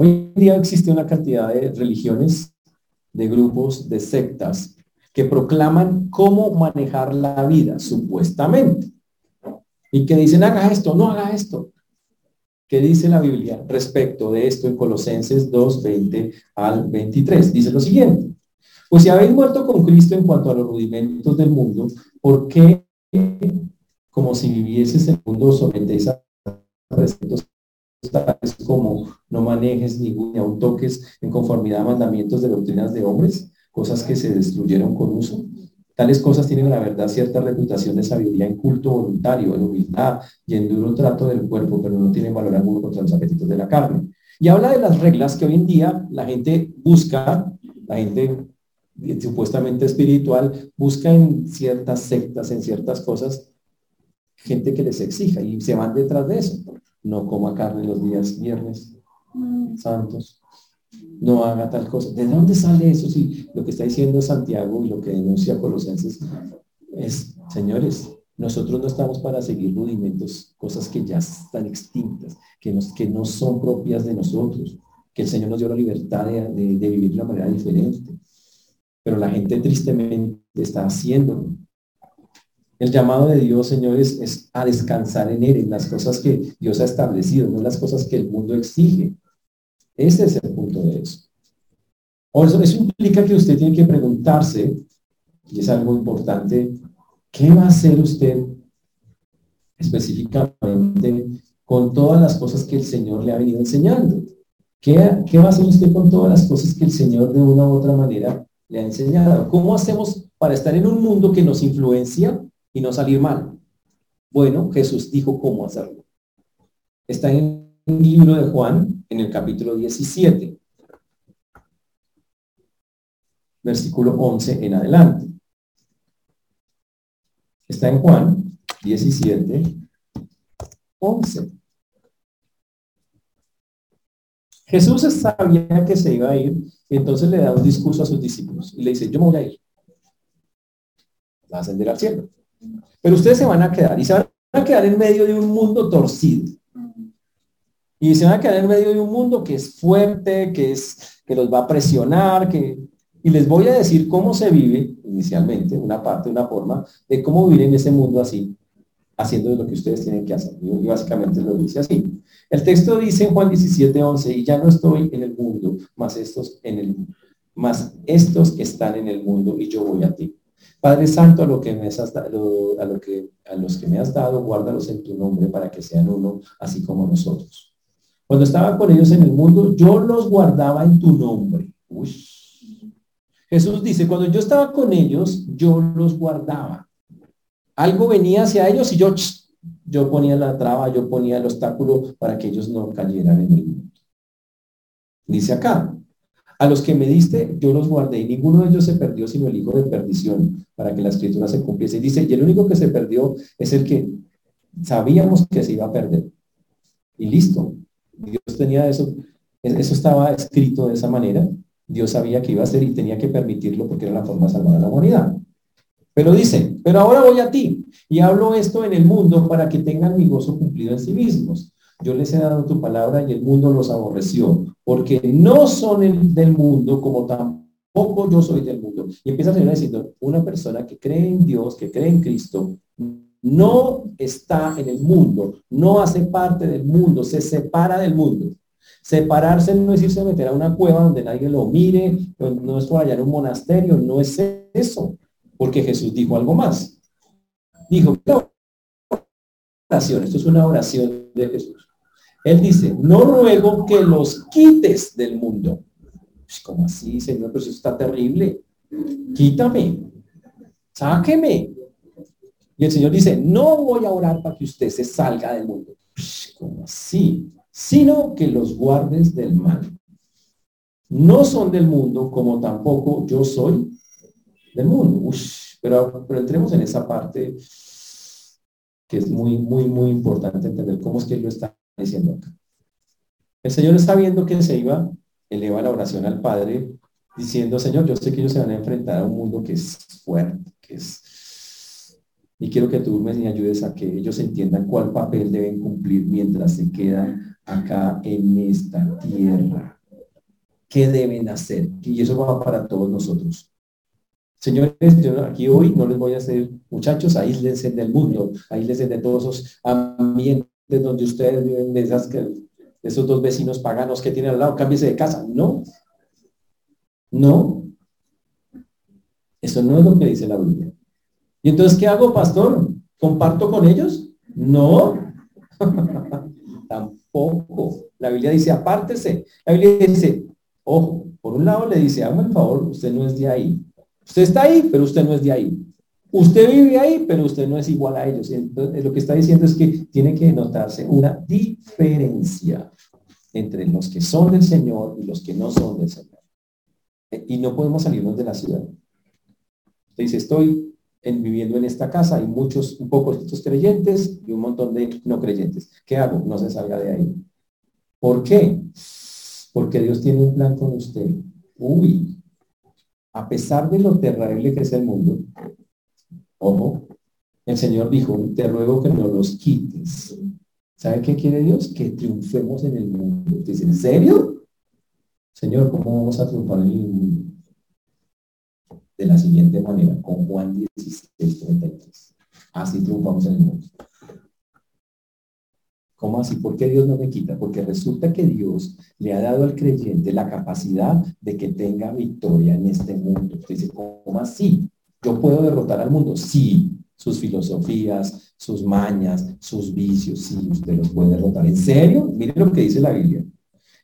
Hoy en día existe una cantidad de religiones, de grupos, de sectas que proclaman cómo manejar la vida, supuestamente. Y que dicen, haga esto, no haga esto. ¿Qué dice la Biblia respecto de esto en Colosenses 2, 20 al 23? Dice lo siguiente. Pues si habéis muerto con Cristo en cuanto a los rudimentos del mundo, ¿por qué, como si vivieses en el mundo, sometéis a tales como no manejes ni, ni toques en conformidad a mandamientos de doctrinas de hombres, cosas que se destruyeron con uso. Tales cosas tienen la verdad cierta reputación de sabiduría en culto voluntario, en humildad y en duro trato del cuerpo, pero no tienen valor alguno contra los apetitos de la carne. Y habla de las reglas que hoy en día la gente busca, la gente supuestamente espiritual, busca en ciertas sectas, en ciertas cosas, gente que les exija y se van detrás de eso no coma carne los días viernes mm. santos, no haga tal cosa. ¿De dónde sale eso? Si lo que está diciendo Santiago y lo que denuncia Colosenses es, señores, nosotros no estamos para seguir rudimentos, cosas que ya están extintas, que, nos, que no son propias de nosotros, que el Señor nos dio la libertad de, vivir de una manera diferente. Pero la gente tristemente está haciéndolo. El llamado de Dios, señores, es a descansar en Él, en las cosas que Dios ha establecido, no en las cosas que el mundo exige. Ese es el punto de eso. eso, eso implica que usted tiene que preguntarse, y es algo importante, ¿qué va a hacer usted específicamente con todas las cosas que el Señor le ha venido enseñando? ¿Qué, va a hacer usted con todas las cosas que el Señor de una u otra manera le ha enseñado? ¿Cómo hacemos para estar en un mundo que nos influencia y no salir mal? Bueno, Jesús dijo cómo hacerlo. Está en el libro de Juan, en el capítulo 17, versículo 11 en adelante. Está en Juan 17, 11. Jesús sabía que se iba a ir y entonces le da un discurso a sus discípulos y le dice, yo me voy a ir. Va a ascender al cielo. Pero ustedes se van a quedar y se van a quedar en medio de un mundo torcido. Y se van a quedar en medio de un mundo que es fuerte, que, es, que los va a presionar, que, y les voy a decir cómo se vive inicialmente, una parte, una forma, de cómo vivir en ese mundo así, haciendo lo que ustedes tienen que hacer. Y básicamente lo dice así. El texto dice en Juan 17, 11, y ya no estoy en el mundo, más estos, en el, más estos están en el mundo y yo voy a ti. Padre Santo, a, lo que me has, a, lo que, a los que me has dado, guárdalos en tu nombre para que sean uno, así como nosotros. Cuando estaba con ellos en el mundo, yo los guardaba en tu nombre. Jesús dice, cuando yo estaba con ellos, yo los guardaba. Algo venía hacia ellos y yo yo ponía la traba, yo ponía el obstáculo para que ellos no cayeran en el mundo. Dice acá, a los que me diste, yo los guardé y ninguno de ellos se perdió sino el hijo de perdición, para que la escritura se cumpliese. Y dice, y el único que se perdió es el que sabíamos que se iba a perder. Y listo. Dios tenía eso, eso estaba escrito de esa manera. Dios sabía que iba a ser y tenía que permitirlo porque era la forma de salvar la humanidad. Pero dice, pero ahora voy a ti y hablo esto en el mundo para que tengan mi gozo cumplido en sí mismos. Yo les he dado tu palabra y el mundo los aborreció, porque no son del mundo como tampoco yo soy del mundo. Y empieza el Señor diciendo, una persona que cree en Dios, que cree en Cristo, no está en el mundo, no hace parte del mundo, se separa del mundo. Separarse no es irse a meter a una cueva donde nadie lo mire, no es por allá en un monasterio, no es eso porque Jesús dijo algo más. Dijo, oración, esto es una oración de Jesús. Él dice, no ruego que los quites del mundo. Pues, ¿Cómo así, Señor? Pero eso está terrible. Quítame. Sáqueme. Y el Señor dice, no voy a orar para que usted se salga del mundo. Pues, ¿Cómo así? Sino que los guardes del mal. No son del mundo como tampoco yo soy del mundo. pero, pero entremos en esa parte que es muy, muy, muy importante entender cómo es que él lo está diciendo acá. El Señor está viendo que se iba, eleva la oración al Padre, diciendo, Señor, yo sé que ellos se van a enfrentar a un mundo que es fuerte, que es... Y quiero que tú me ayudes a que ellos entiendan cuál papel deben cumplir mientras se quedan acá en esta tierra. ¿Qué deben hacer? Y eso va para todos nosotros. Señores, yo aquí hoy no les voy a hacer, muchachos, aíslense del mundo, aíslense de todos esos ambientes donde ustedes viven, de, esas que, esos dos vecinos paganos que tienen al lado, cámbiese de casa. No, no. Eso no es lo que dice la Biblia. ¿Y entonces qué hago, pastor? ¿Comparto con ellos? No. Tampoco. La Biblia dice, apártese. La Biblia dice, ojo, por un lado le dice, hazme el favor, usted no es de ahí. Usted está ahí, pero usted no es de ahí. Usted vive ahí, pero usted no es igual a ellos. Entonces, lo que está diciendo es que tiene que notarse una diferencia entre los que son del Señor y los que no son del Señor. Y no podemos salirnos de la ciudad. Usted dice, estoy viviendo en esta casa, hay muchos, un poco estos creyentes y un montón de no creyentes. ¿Qué hago? No se salga de ahí. ¿Por qué? Porque Dios tiene un plan con usted. Uy, a pesar de lo terrible que es el mundo, ojo, el Señor dijo, te ruego que no los quites. ¿Sabe qué quiere Dios? Que triunfemos en el mundo. ¿en serio? Señor, ¿cómo vamos a triunfar en el mundo? De la siguiente manera, con Juan 16, 33. Así triunfamos en el mundo. ¿Cómo así? ¿Por qué Dios no me quita? Porque resulta que Dios le ha dado al creyente la capacidad de que tenga victoria en este mundo. Dice, ¿cómo así? ¿Yo puedo derrotar al mundo? Sí, sus filosofías, sus mañas, sus vicios, sí, usted los puede derrotar. ¿En serio? Mire lo que dice la Biblia.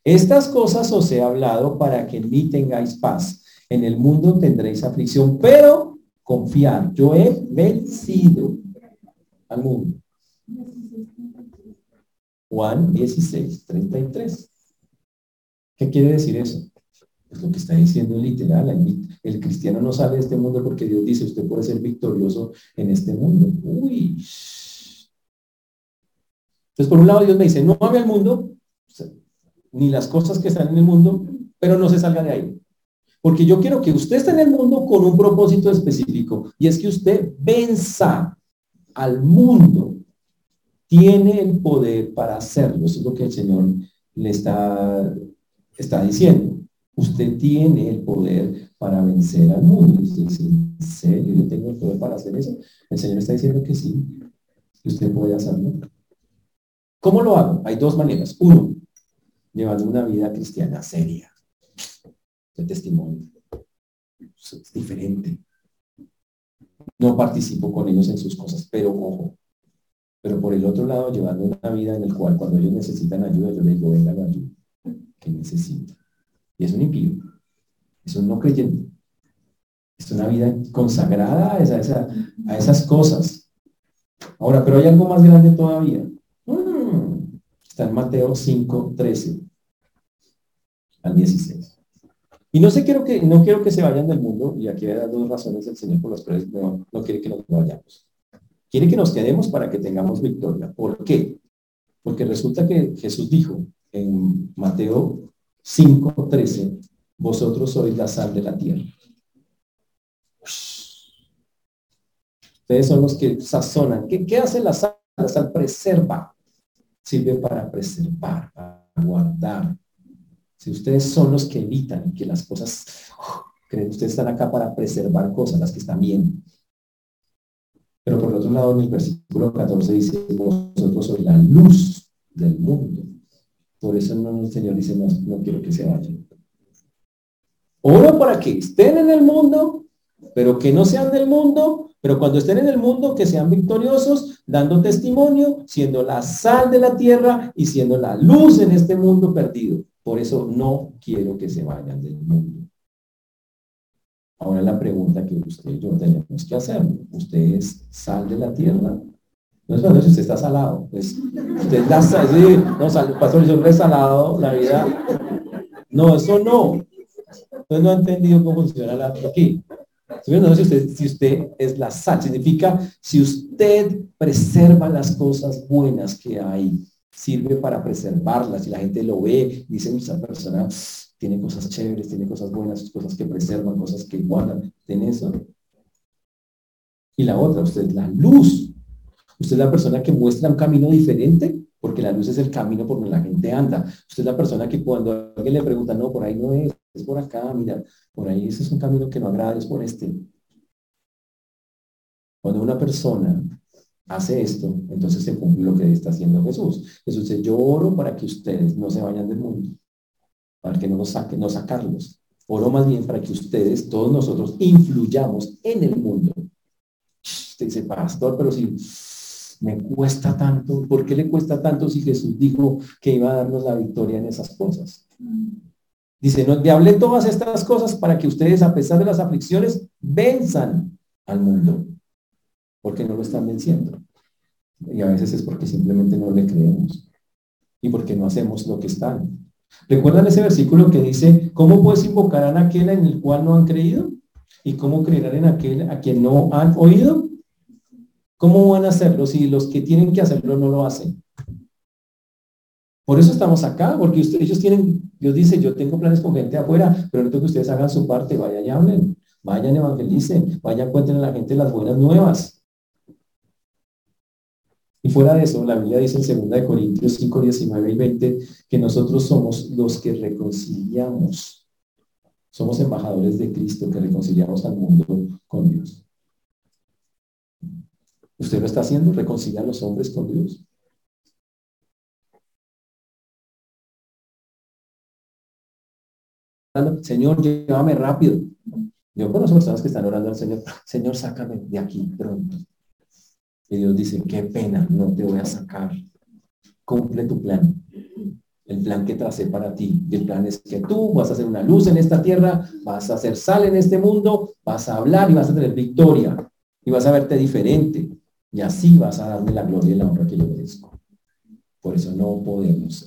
Estas cosas os he hablado para que en mí tengáis paz. En el mundo tendréis aflicción, pero confiar, yo he vencido al mundo. Juan 16, 33. ¿Qué quiere decir eso? Lo que está diciendo literal. El, cristiano no sale de este mundo porque Dios dice, usted puede ser victorioso en este mundo. Uy. Entonces, por un lado, Dios me dice, no ame al mundo, ni las cosas que están en el mundo, pero no se salga de ahí. Porque yo quiero que usted esté en el mundo con un propósito específico, y es que usted venza al mundo tiene el poder para hacerlo. Eso es lo que el Señor le está, está diciendo. Usted tiene el poder para vencer al mundo. Y usted dice, ¿en serio yo tengo el poder para hacer eso? El Señor está diciendo que sí, que usted puede hacerlo. ¿Cómo lo hago? Hay dos maneras. Uno, llevando una vida cristiana seria, de testimonio. Es diferente. No participo con ellos en sus cosas, pero ojo, pero por el otro lado, llevando una vida en el cual cuando ellos necesitan ayuda, yo les digo, venga ayuda que necesita. Y es un impío, es un no creyente. Es una vida consagrada a, a esas cosas. Ahora, pero hay algo más grande todavía. Mm, está en Mateo 5, 13 al 16. Y no, sé, quiero que, no quiero que se vayan del mundo, y aquí hay dos razones del Señor por las cuales no, no quiere que nos vayamos. Quiere que nos quedemos para que tengamos victoria. ¿Por qué? Porque resulta que Jesús dijo en Mateo 5:13, vosotros sois la sal de la tierra. Ustedes son los que sazonan. ¿Qué, qué hace la sal? La sal preserva. Sirve para preservar, para guardar. Si ustedes son los que evitan que las cosas, creen, ustedes están acá para preservar cosas, las que están bien. Pero por otro lado, en el versículo 14 dice, vosotros sois la luz del mundo. Por eso no, el Señor dice, no, no quiero que se vayan. Oro para que estén en el mundo, pero que no sean del mundo, pero cuando estén en el mundo, que sean victoriosos, dando testimonio, siendo la sal de la tierra y siendo la luz en este mundo perdido. Por eso no quiero que se vayan del mundo. Ahora la pregunta que usted y yo tenemos que hacer, ¿usted es sal de la tierra? No es cuando si usted está salado, pues usted está sí, no, sal, pastor, yo salado, la vida. No, eso no. Usted no ha entendido cómo funciona la aquí. No, si usted, si usted es la sal, significa si usted preserva las cosas buenas que hay, sirve para preservarlas y la gente lo ve, dice esa persona tiene cosas chéveres, tiene cosas buenas, cosas que preservan, cosas que guardan, tiene eso. Y la otra, usted es la luz. Usted es la persona que muestra un camino diferente, porque la luz es el camino por donde la gente anda. Usted es la persona que cuando alguien le pregunta, no, por ahí no es, es por acá, mira, por ahí ese es un camino que no agrada, es por este. Cuando una persona hace esto, entonces se cumple lo que está haciendo Jesús. Jesús dice, yo oro para que ustedes no se vayan del mundo, para que no nos saquen, no sacarlos. Oro más bien para que ustedes, todos nosotros, influyamos en el mundo. Usted dice, pastor, pero si me cuesta tanto, ¿por qué le cuesta tanto si Jesús dijo que iba a darnos la victoria en esas cosas? Dice, no, te todas estas cosas para que ustedes, a pesar de las aflicciones, venzan al mundo, porque no lo están venciendo. Y a veces es porque simplemente no le creemos y porque no hacemos lo que están ¿Recuerdan ese versículo que dice, ¿cómo puedes invocar a aquel en el cual no han creído? ¿Y cómo creerán en aquel a quien no han oído? ¿Cómo van a hacerlo si los que tienen que hacerlo no lo hacen? Por eso estamos acá, porque ellos tienen, Dios dice, yo tengo planes con gente afuera, pero necesito que ustedes hagan su parte, vayan y hablen, vayan evangelicen, vayan cuenten a la gente las buenas nuevas. Y fuera de eso, la Biblia dice en 2 Corintios 5, 19 y 20 que nosotros somos los que reconciliamos. Somos embajadores de Cristo que reconciliamos al mundo con Dios. ¿Usted lo está haciendo? ¿Reconciliar a los hombres con Dios? Señor, llévame rápido. Yo conozco personas que están orando al Señor, Señor, sácame de aquí pronto. Y Dios dice, qué pena, no te voy a sacar. Cumple tu plan. El plan que tracé para ti. Y el plan es que tú vas a hacer una luz en esta tierra, vas a hacer sal en este mundo, vas a hablar y vas a tener victoria. Y vas a verte diferente. Y así vas a darme la gloria y la honra que yo merezco. Por eso no podemos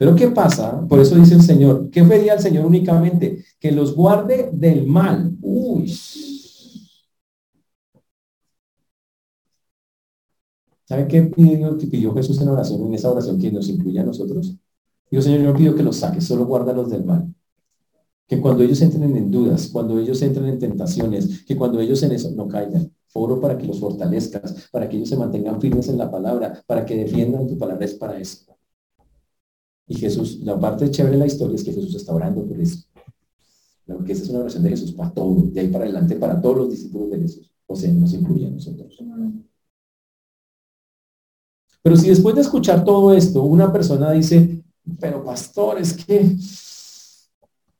pero ¿qué pasa? Por eso dice el Señor, ¿qué pedía el Señor únicamente? Que los guarde del mal. Uy. ¿Sabe qué pidió, pidió Jesús en oración, en esa oración que nos incluye a nosotros? Digo, Señor, yo pido que los saques, solo guárdalos del mal. Que cuando ellos entren en dudas, cuando ellos entren en tentaciones, que cuando ellos en eso no caigan. Oro para que los fortalezcas, para que ellos se mantengan firmes en la palabra, para que defiendan tu palabra, es para eso. Y Jesús, la parte chévere de la historia es que Jesús está orando por eso. que esa es una oración de Jesús para todos, de ahí para adelante, para todos los discípulos de Jesús. O sea, nos incluye a nosotros. Pero si después de escuchar todo esto, una persona dice, pero pastor, es que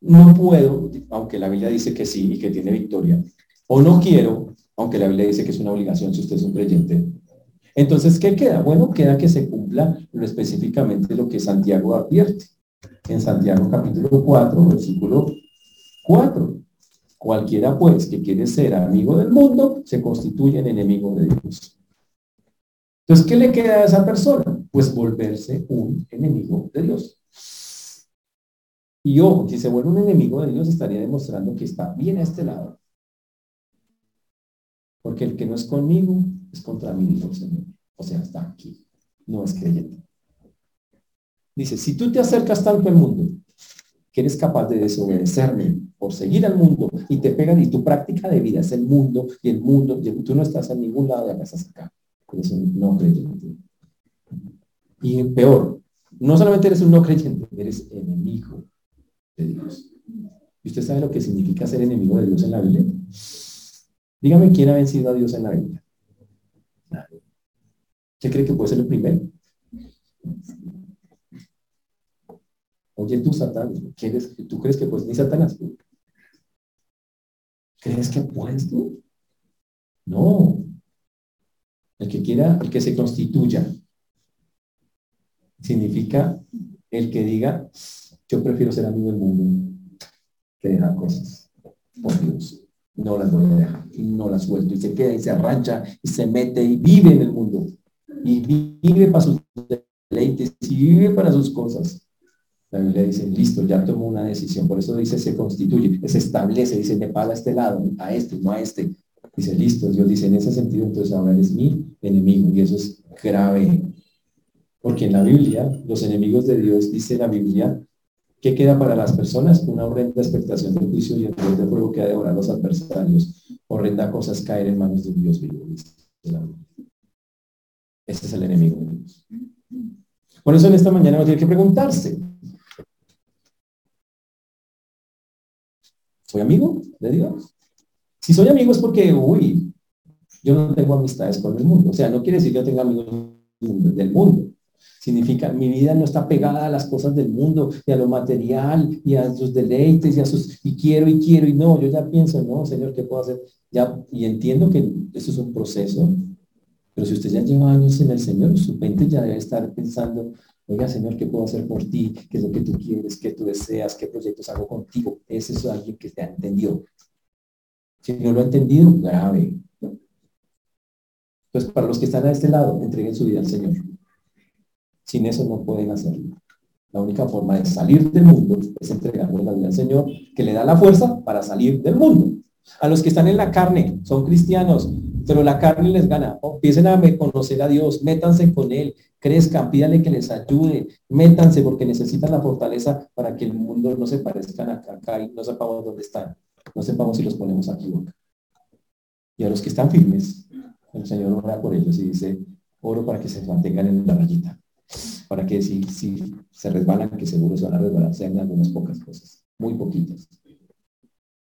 no puedo, aunque la Biblia dice que sí y que tiene victoria, o no quiero, aunque la Biblia dice que es una obligación si usted es un creyente, entonces, ¿qué queda? Bueno, queda que se cumpla lo específicamente lo que Santiago advierte. En Santiago capítulo 4, versículo 4. Cualquiera pues que quiere ser amigo del mundo se constituye en enemigo de Dios. Entonces, ¿qué le queda a esa persona? Pues volverse un enemigo de Dios. Y yo, si se vuelve un enemigo de Dios, estaría demostrando que está bien a este lado. Porque el que no es conmigo es contra mí, dijo Señor. O sea, está aquí. No es creyente. Dice, si tú te acercas tanto al mundo, que eres capaz de desobedecerme por seguir al mundo y te pegan y tu práctica de vida es el mundo y el mundo, y tú no estás en ningún lado, ya estás acá. Eres un no creyente. Y peor, no solamente eres un no creyente, eres enemigo Dios. ¿Y usted sabe lo que significa ser enemigo de Dios en la Biblia? Dígame quién ha vencido a Dios en la Biblia. ¿Qué cree que puede ser el primero? Oye, tú, Satanás, ¿tú crees que puedes ni Satanás? ¿Crees que puedes tú? No. El que quiera, el que se constituya, significa el que diga, yo prefiero ser amigo del mundo que dejar cosas. Por Dios no las voy a dejar y no las suelto y se queda y se arrancha y se mete y vive en el mundo y vive para sus deleites y vive para sus cosas. La Biblia dice, listo, ya tomó una decisión, por eso dice se constituye, se establece, dice, me paga este lado, a este, no a este. Dice, listo, Dios dice, en ese sentido, entonces ahora eres mi enemigo y eso es grave. Porque en la Biblia, los enemigos de Dios, dice la Biblia, ¿Qué queda para las personas? Una horrenda expectación del juicio y el de fuego que ha devorado a los adversarios. Horrenda cosa es caer en manos de un Dios vivo. Ese es el enemigo de Dios. Por eso en esta mañana uno tiene que preguntarse. ¿Soy amigo de Dios? Si soy amigo es porque, uy, yo no tengo amistades con el mundo. O sea, no quiere decir que yo tenga amigos del mundo. Significa, mi vida no está pegada a las cosas del mundo y a lo material y a sus deleites y a sus, y quiero y quiero y no, yo ya pienso, no, Señor, ¿qué puedo hacer? Ya, y entiendo que eso es un proceso, pero si usted ya lleva años en el Señor, su mente ya debe estar pensando, oiga, Señor, ¿qué puedo hacer por ti? ¿Qué es lo que tú quieres? ¿Qué tú deseas? ¿Qué proyectos hago contigo? Ese es alguien que te ha entendido. Si no lo ha entendido, grave. Entonces, para los que están a este lado, entreguen su vida al Señor. Sin eso no pueden hacerlo. La única forma de salir del mundo es entregarle la vida al Señor, que le da la fuerza para salir del mundo. A los que están en la carne, son cristianos, pero la carne les gana. empiecen a conocer a Dios, métanse con Él, crezcan, pídale que les ayude, métanse porque necesitan la fortaleza para que el mundo no se parezcan acá, acá y no sepamos dónde están. No sepamos si los ponemos aquí. Y a los que están firmes, El Señor ora por ellos y dice, oro para que se mantengan en la rayita, para que si, si se resbalan, que seguro se van a resbalar, sean algunas pocas cosas, muy poquitas,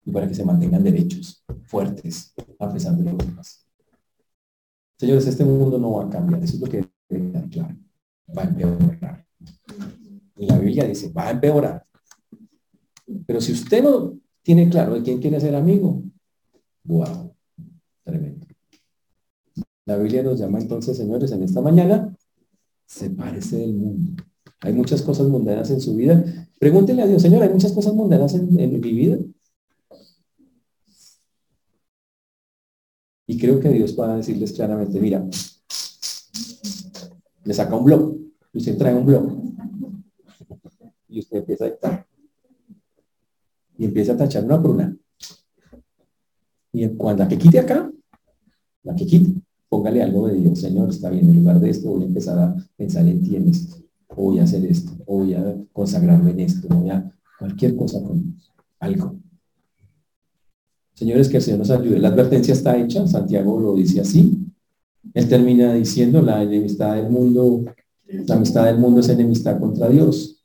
y para que se mantengan derechos, fuertes, a pesar de lo demás. Señores, este mundo no va a cambiar, eso es lo que debe claro, va a empeorar. La Biblia dice, va a empeorar. Pero si usted no tiene claro de quién quiere ser amigo, wow, tremendo. La Biblia nos llama entonces, señores, en esta mañana, sepárese del mundo. Hay muchas cosas mundanas en su vida. Pregúntenle a Dios, Señor, ¿hay muchas cosas mundanas en, mi vida? Y creo que Dios va a decirles claramente, mira, le saca un blog, y usted trae un blog, y usted empieza a dictar, y empieza a tachar una por una. Y cuando la que quite acá, la que quite, póngale algo de Dios, Señor, está bien, en lugar de esto voy a empezar a pensar en ti en esto, voy a hacer esto, o voy a consagrarme en esto, voy a cualquier cosa con algo. Señores, que el Señor nos ayude. La advertencia está hecha, Santiago lo dice así. Él termina diciendo, la enemistad del mundo, la amistad del mundo es enemistad contra Dios.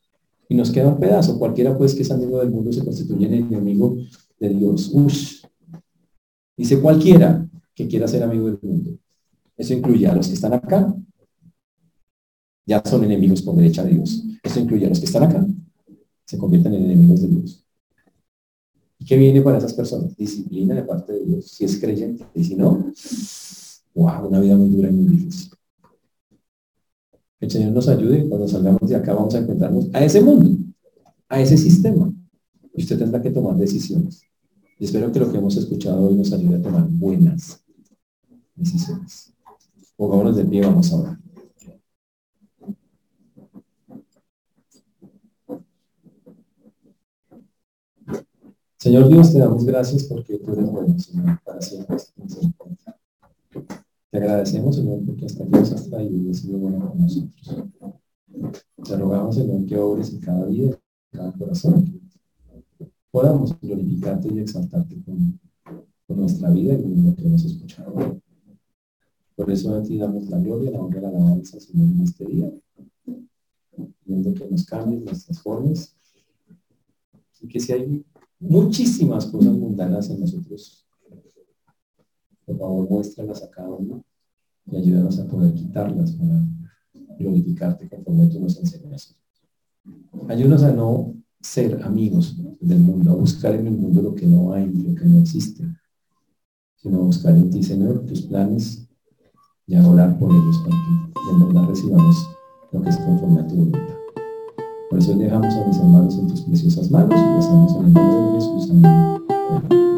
Y nos queda un pedazo. Cualquiera pues que es amigo del mundo se constituye en enemigo de Dios. Ush. Dice cualquiera que quiera ser amigo del mundo. Eso incluye a los que están acá. Ya son enemigos por derecha de Dios. Eso incluye a los que están acá. Se convierten en enemigos de Dios. ¿Y qué viene para esas personas? Disciplina de parte de Dios. Si es creyente. Y si no, wow, una vida muy dura y muy difícil. El Señor nos ayude. Cuando salgamos de acá vamos a encontrarnos a ese mundo, a ese sistema. Y usted tendrá que tomar decisiones. Y espero que lo que hemos escuchado hoy nos ayude a tomar buenas decisiones. Pongámonos de pie, vamos a orar. Señor Dios, te damos gracias porque tú eres bueno, Señor, para siempre. Te agradecemos, Señor, porque hasta aquí nos has traído y has sido bueno con nosotros. Te rogamos, Señor, que obres en cada vida, en cada corazón, podamos glorificarte y exaltarte con, con nuestra vida y con lo que hemos escuchado. Por eso a ti damos la gloria, la honra la alabanza, Señor, en este día. Viendo que nos cambies nuestras formas. Y que si hay muchísimas cosas mundanas en nosotros, por favor, muéstralas a cada uno y ayúdanos a poder quitarlas para glorificarte conforme tú nos enseñas. Ayúdanos a no ser amigos del mundo, a buscar en el mundo lo que no hay, lo que no existe, sino a buscar en ti, Señor, tus planes y a orar por ellos para que en verdad recibamos lo que es conforme a tu voluntad. Por eso dejamos a mis hermanos en tus preciosas manos y lo hacemos en el nombre de Jesús. Amén.